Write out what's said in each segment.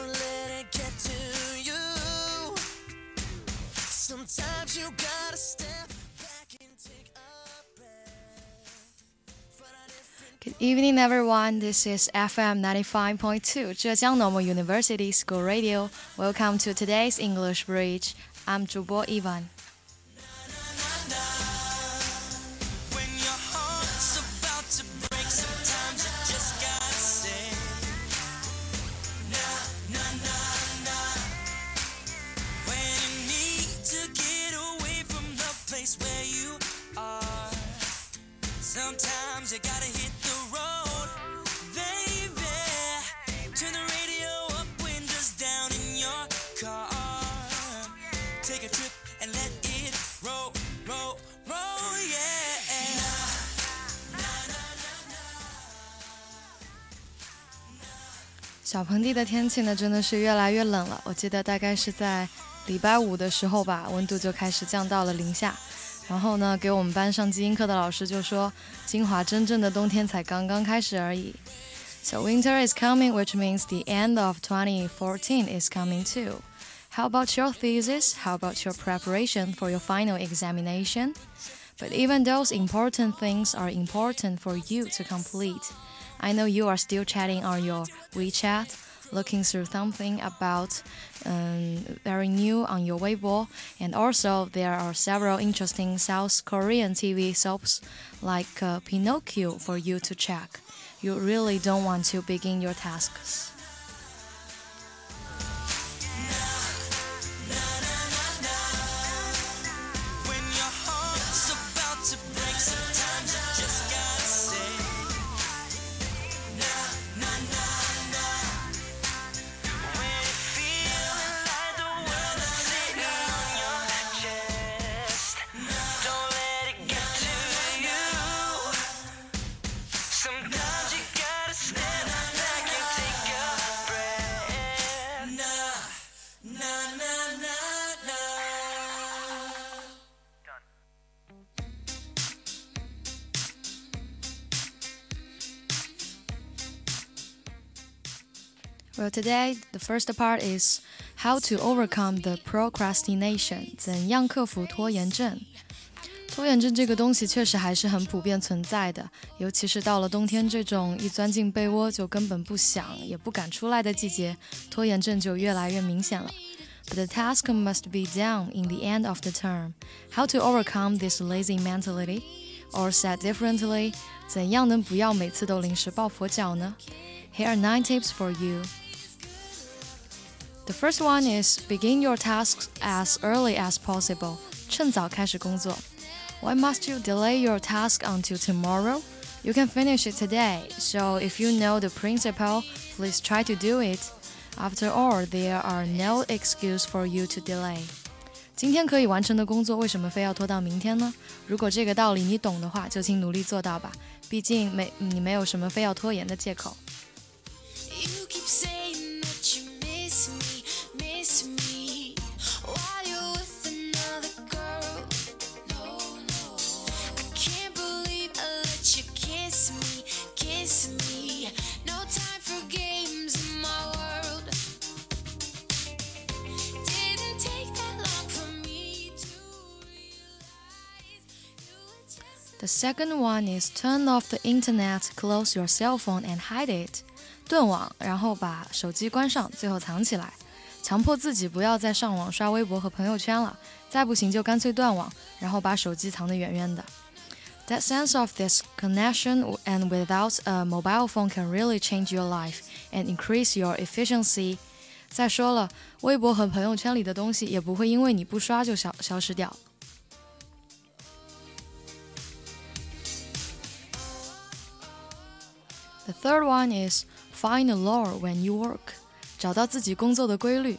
Don't let it get to you. Sometimes you gotta step back and take a breath. Good evening, everyone. This is FM 95.2, Zhejiang Normal University School Radio. Welcome to today's English Bridge. I'm Zhu Ivan. Take a trip and let it roll, roll, roll, yeah. 小盆地的天气呢，真的是越来越冷了。我记得大概是在礼拜五的时候吧，温度就开始降到了零下。然后呢，给我们班上基因课的老师就说，金华真正的冬天才刚刚开始而已。So winter is coming, which means the end of 2014 is coming too. How about your thesis? How about your preparation for your final examination? But even those important things are important for you to complete. I know you are still chatting on your WeChat looking through something about um, very new on your Weibo, and also there are several interesting South Korean TV soaps like uh, Pinocchio for you to check. You really don't want to begin your tasks. Well, today the first part is how to overcome the procrastination，怎样克服拖延症。拖延症这个东西确实还是很普遍存在的，尤其是到了冬天这种一钻进被窝就根本不想也不敢出来的季节，拖延症就越来越明显了。But the task must be done in the end of the term. How to overcome this lazy mentality? Or said differently, 怎样能不要每次都临时抱佛脚呢？Here are nine tips for you. The first one is begin your tasks as early as possible. 趁早开始工作。Why must you delay your task until tomorrow? You can finish it today. So if you know the principle, please try to do it. After all, there are no excuse for you to delay. 今天可以完成的工作，为什么非要拖到明天呢？如果这个道理你懂的话，就请努力做到吧。毕竟没你没有什么非要拖延的借口。 second one is turn off the internet, close your cell phone and hide it. 断网，然后把手机关上，最后藏起来，强迫自己不要再上网刷微博和朋友圈了。再不行就干脆断网，然后把手机藏得远远的。That sense of disconnection and without a mobile phone can really change your life and increase your efficiency. 再说了，微博和朋友圈里的东西也不会因为你不刷就消消失掉。 The third one is find a law when you work，找到自己工作的规律。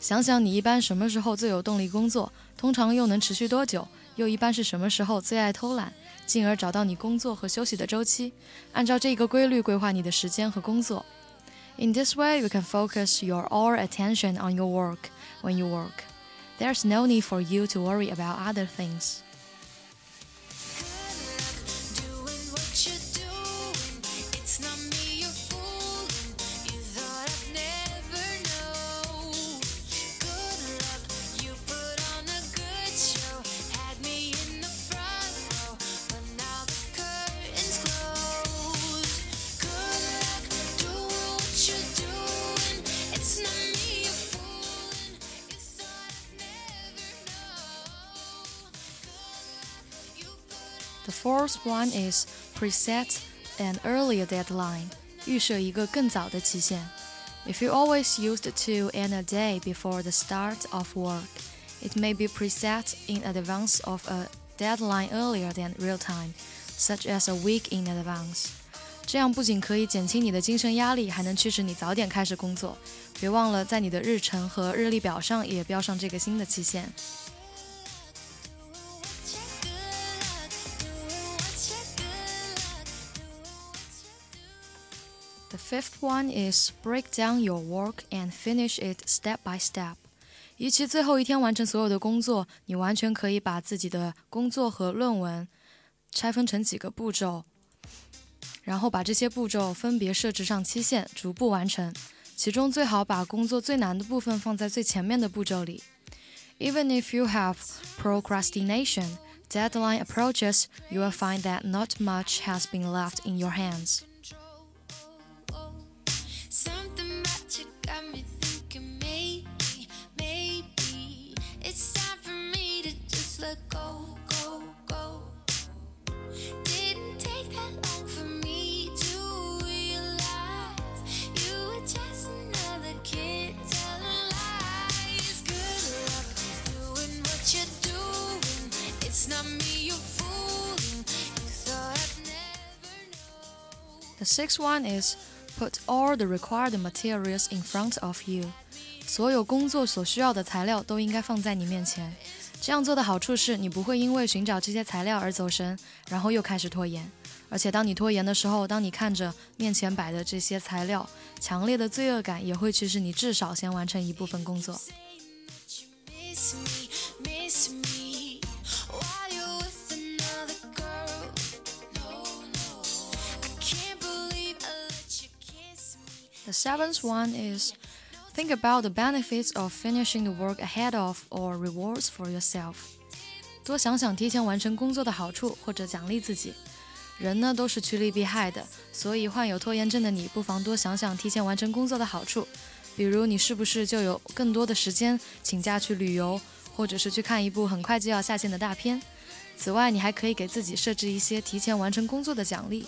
想想你一般什么时候最有动力工作，通常又能持续多久，又一般是什么时候最爱偷懒，进而找到你工作和休息的周期，按照这个规律规划你的时间和工作。In this way, you can focus your all attention on your work when you work. There's no need for you to worry about other things. fourth one is preset an earlier deadline. 预设一个更早的期限。If you always used to end a day before the start of work, it may be preset in advance of a deadline earlier than real time, such as a week in advance. 这样不仅可以减轻你的精神压力，还能驱使你早点开始工作。别忘了在你的日程和日历表上也标上这个新的期限。 fifth one is break down your work and finish it step by step. 与其最后一天完成所有的工作，你完全可以把自己的工作和论文拆分成几个步骤，然后把这些步骤分别设置上期限，逐步完成。其中最好把工作最难的部分放在最前面的步骤里。Even if you have procrastination, deadline approaches, you will find that not much has been left in your hands. Six one is put all the required materials in front of you. 所有工作所需要的材料都应该放在你面前。这样做的好处是你不会因为寻找这些材料而走神，然后又开始拖延。而且当你拖延的时候，当你看着面前摆的这些材料，强烈的罪恶感也会驱使你至少先完成一部分工作。The seventh one is think about the benefits of finishing the work ahead of or rewards for yourself. 多想想提前完成工作的好处或者奖励自己。人呢都是趋利避害的，所以患有拖延症的你不妨多想想提前完成工作的好处，比如你是不是就有更多的时间请假去旅游，或者是去看一部很快就要下线的大片。此外，你还可以给自己设置一些提前完成工作的奖励。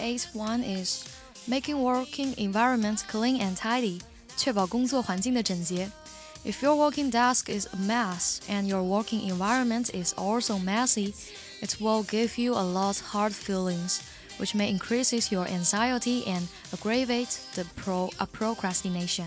eighth one is making working environment clean and tidy，确保工作环境的整洁。If your working desk is a mess and your working environment is also messy, it will give you a lot hard feelings, which may increases your anxiety and aggravate the pro uh, procrastination.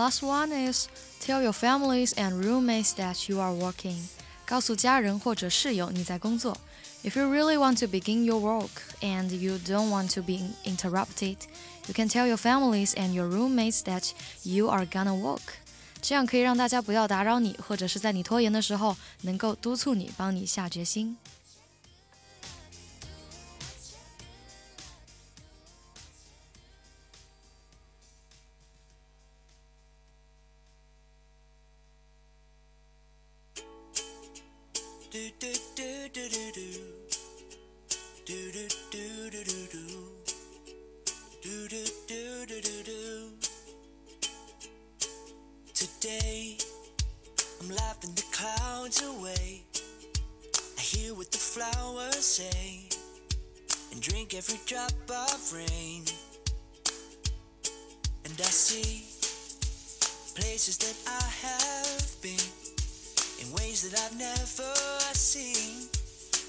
last one is tell your families and roommates that you are working. 告诉家人或者室友你在工作。If you really want to begin your work and you don't want to be interrupted, you can tell your families and your roommates that you are gonna work. 这样可以让大家不要打扰你，或者是在你拖延的时候能够督促你，帮你下决心。 That I've never seen.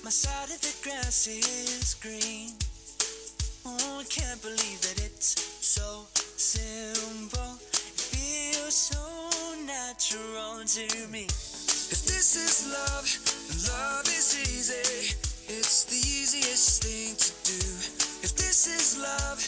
My side of the grass is green. Oh, I can't believe that it's so simple. It feels so natural to me. If this is love, love is easy. It's the easiest thing to do. If this is love,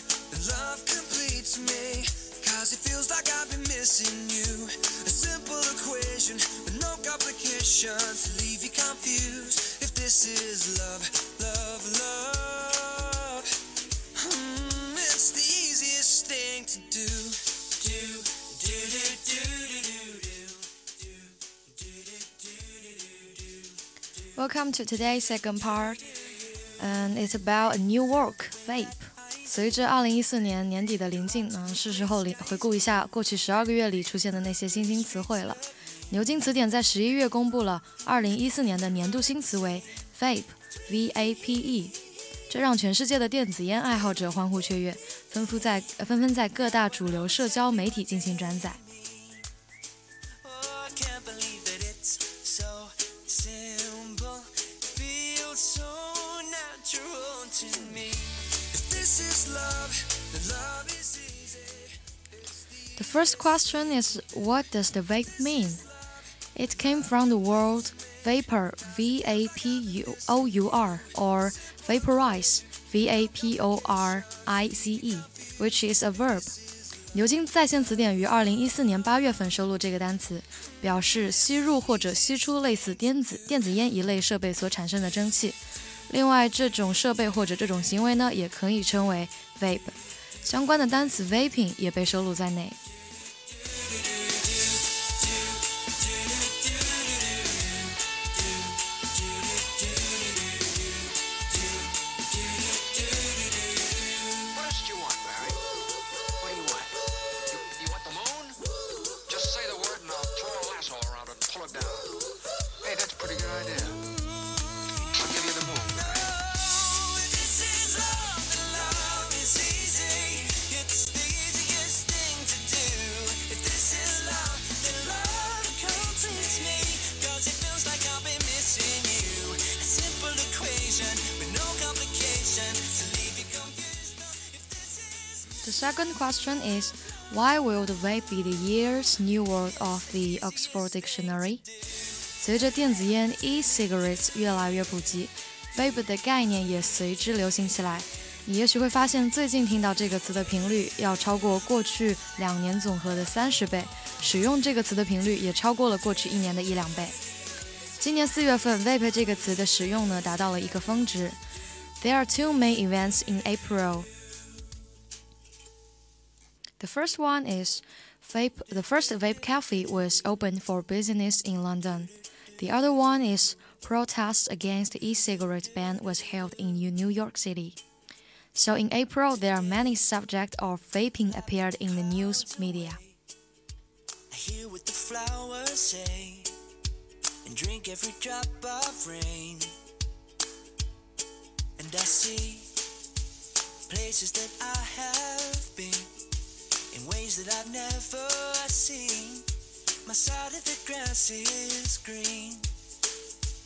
love completes me. Cause it feels like I've been missing you. A simple equation no complications leave you confused. If this is love, love, love. Hmm, it's the easiest thing to do. Do, do, do, do, do, do. Welcome to today's second part, and it's about a new work, vape. 随着二零一四年年底的临近呢，是时候回回顾一下过去十二个月里出现的那些新兴词汇了。牛津词典在十一月公布了二零一四年的年度新词为 vape，V-A-P-E，这让全世界的电子烟爱好者欢呼雀跃，纷纷在纷纷在各大主流社交媒体进行转载。first question is what does the vape mean? It came from the word vapor, V A P U O U R, or vaporize, V A P O R I Z E, which is a verb. 牛津在线词典于二零一四年八月份收录这个单词，表示吸入或者吸出类似电子电子烟一类设备所产生的蒸汽。另外，这种设备或者这种行为呢，也可以称为 vape。相关的单词 vaping 也被收录在内。 second question is Why will the vape be the year's new word of the Oxford Dictionary? 随着电子烟 e-cigarettes 越来越普及，vape 的概念也随之流行起来。你也许会发现，最近听到这个词的频率要超过过去两年总和的三十倍，使用这个词的频率也超过了过去一年的一两倍。今年四月份，vape 这个词的使用呢达到了一个峰值。There are two main events in April. The first one is vape. The first vape cafe was opened for business in London. The other one is protest against e-cigarette ban was held in New York City. So in April, there are many subjects of vaping appeared in the news media. I hear what the flowers say and drink every drop of rain. And I see places that I have in ways that I've never seen. My side of the grass is green.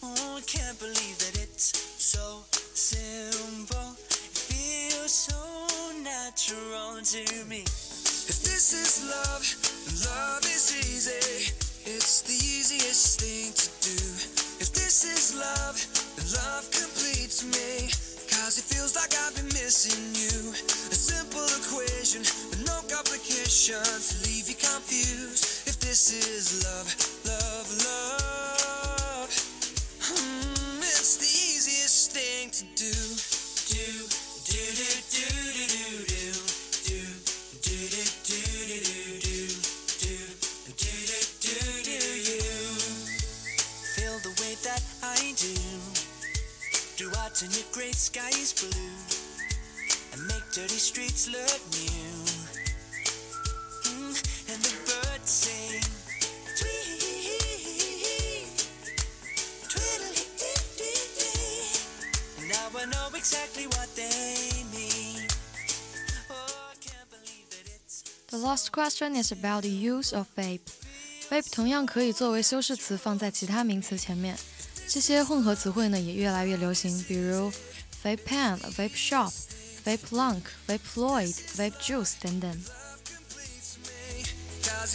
Oh, I can't believe that it's so simple. It feels so natural to me. If this is love, love is easy. It's the easiest thing to do. If this is love, love completes me. Cause it feels like I've been missing you. A simple equation to leave you confused. If this is love, love, love. Hmm, it's the easiest thing to do. Do, do, do, do, do, do, do. Do, do, do, do, do, do. Do, do, do, do, do, you. Feel the way that I do. Do I turn your gray skies blue and make dirty streets look new? I know exactly what they mean. Oh, the last question is about the use of vape. vape 同样可以作为修饰词放在其他名词前面。这些混合词汇呢也越来越流行，比如 vape pen、vape shop、vape lounge、vape fluid、vape juice 等等。Cause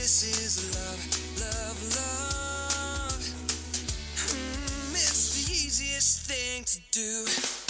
this is love, love, love. Hmm, it's the easiest thing to. Do,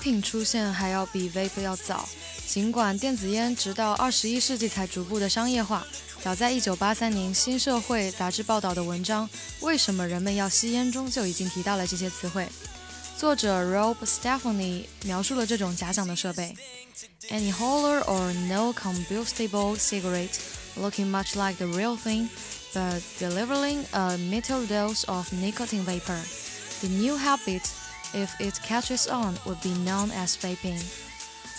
品出现还要比 vape 要早，尽管电子烟直到二十一世纪才逐步的商业化，早在一九八三年《新社会》杂志报道的文章《为什么人们要吸烟》中就已经提到了这些词汇。作者 Rob Stephanie 描述了这种假想的设备：any holder or no combustible cigarette looking much like the real thing, but delivering a metered dose of nicotine vapor. The new habit if it catches on, would be known as vaping.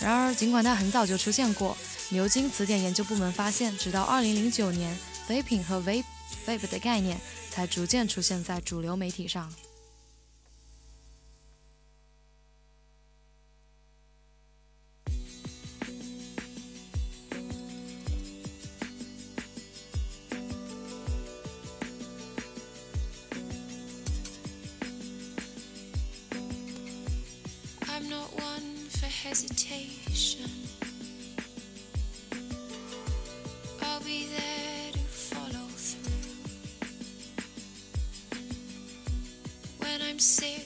然而，尽管它很早就出现过，牛津词典研究部门发现，直到2009年，vaping 和 vape vape 的概念才逐渐出现在主流媒体上。Hesitation. I'll be there to follow through. When I'm sick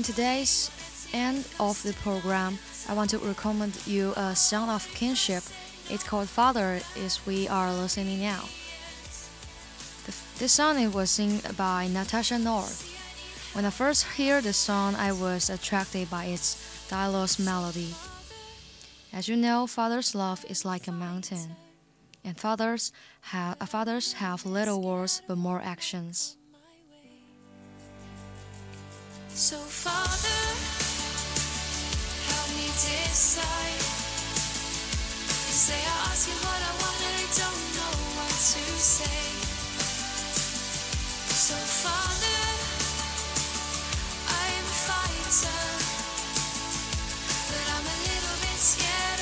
In today's end of the program, I want to recommend you a song of kinship. It's called Father, is we are listening now. This song it was sung by Natasha North. When I first heard the song, I was attracted by its dialogue's melody. As you know, father's love is like a mountain, and fathers have fathers have little words but more actions. So, Father, help me decide. Cause they ask you what I want and I don't know what to say. So, Father, I'm a fighter. But I'm a little bit scared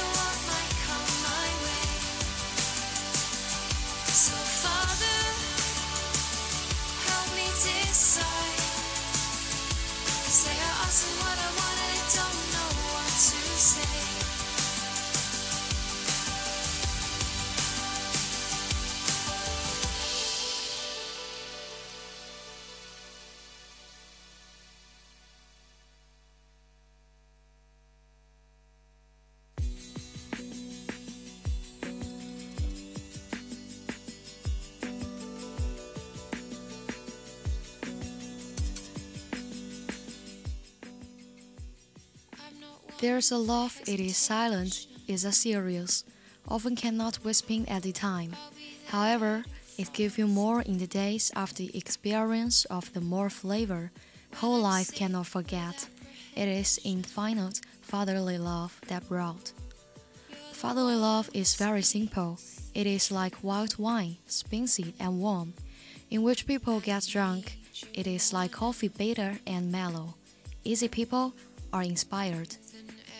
They are what I want and I don't know what to say. There's a love, it is silent, is a serious, often cannot whisper at the time. However, it gives you more in the days of the experience of the more flavor, whole life cannot forget. It is infinite fatherly love that brought. Fatherly love is very simple. It is like white wine, spicy and warm, in which people get drunk. It is like coffee bitter and mellow. Easy people are inspired.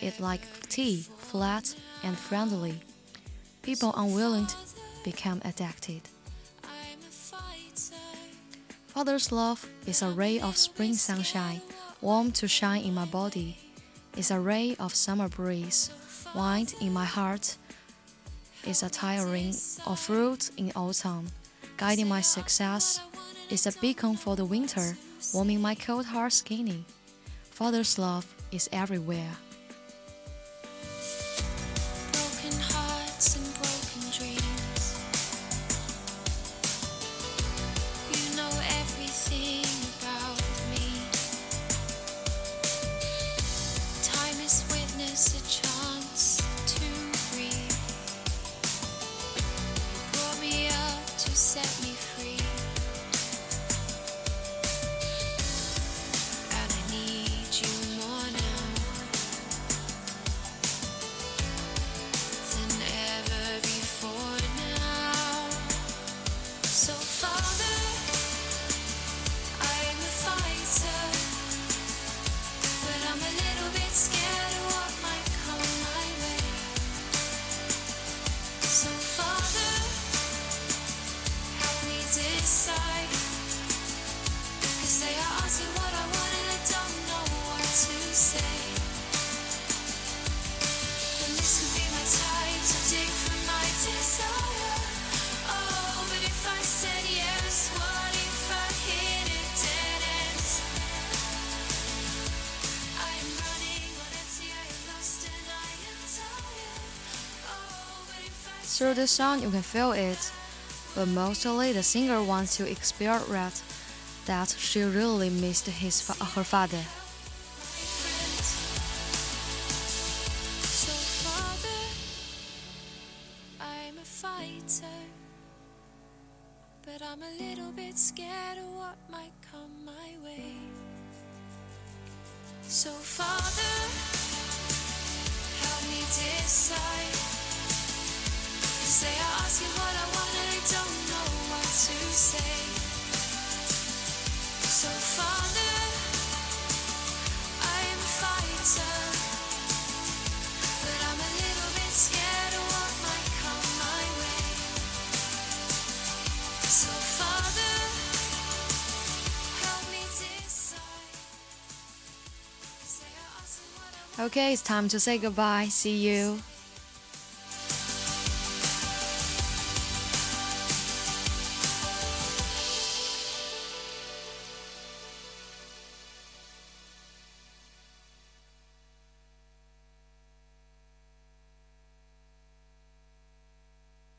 It like tea, flat and friendly. People unwilling to become addicted. Father's love is a ray of spring sunshine, warm to shine in my body. It's a ray of summer breeze, wind in my heart. It's a tiring of fruit in autumn, guiding my success. It's a beacon for the winter, warming my cold heart skinny. Father's love is everywhere. Through the song, you can feel it, but mostly the singer wants to express that she really missed his her father. Okay, it's time to say goodbye. See you.